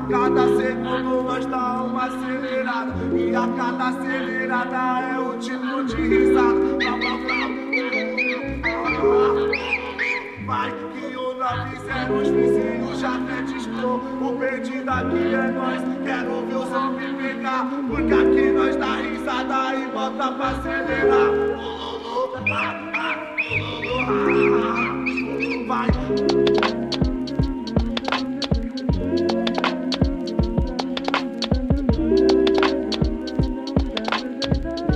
A cada segundo nós dá uma acelerada. E a cada acelerada é o tipo de risada. Blá, blá, blá. Vai que o 90 os vizinhos já até discou. O pedido aqui é nós, quero ver o som me pegar. Porque aqui nós dá risada e bota pra acelerar. Vai.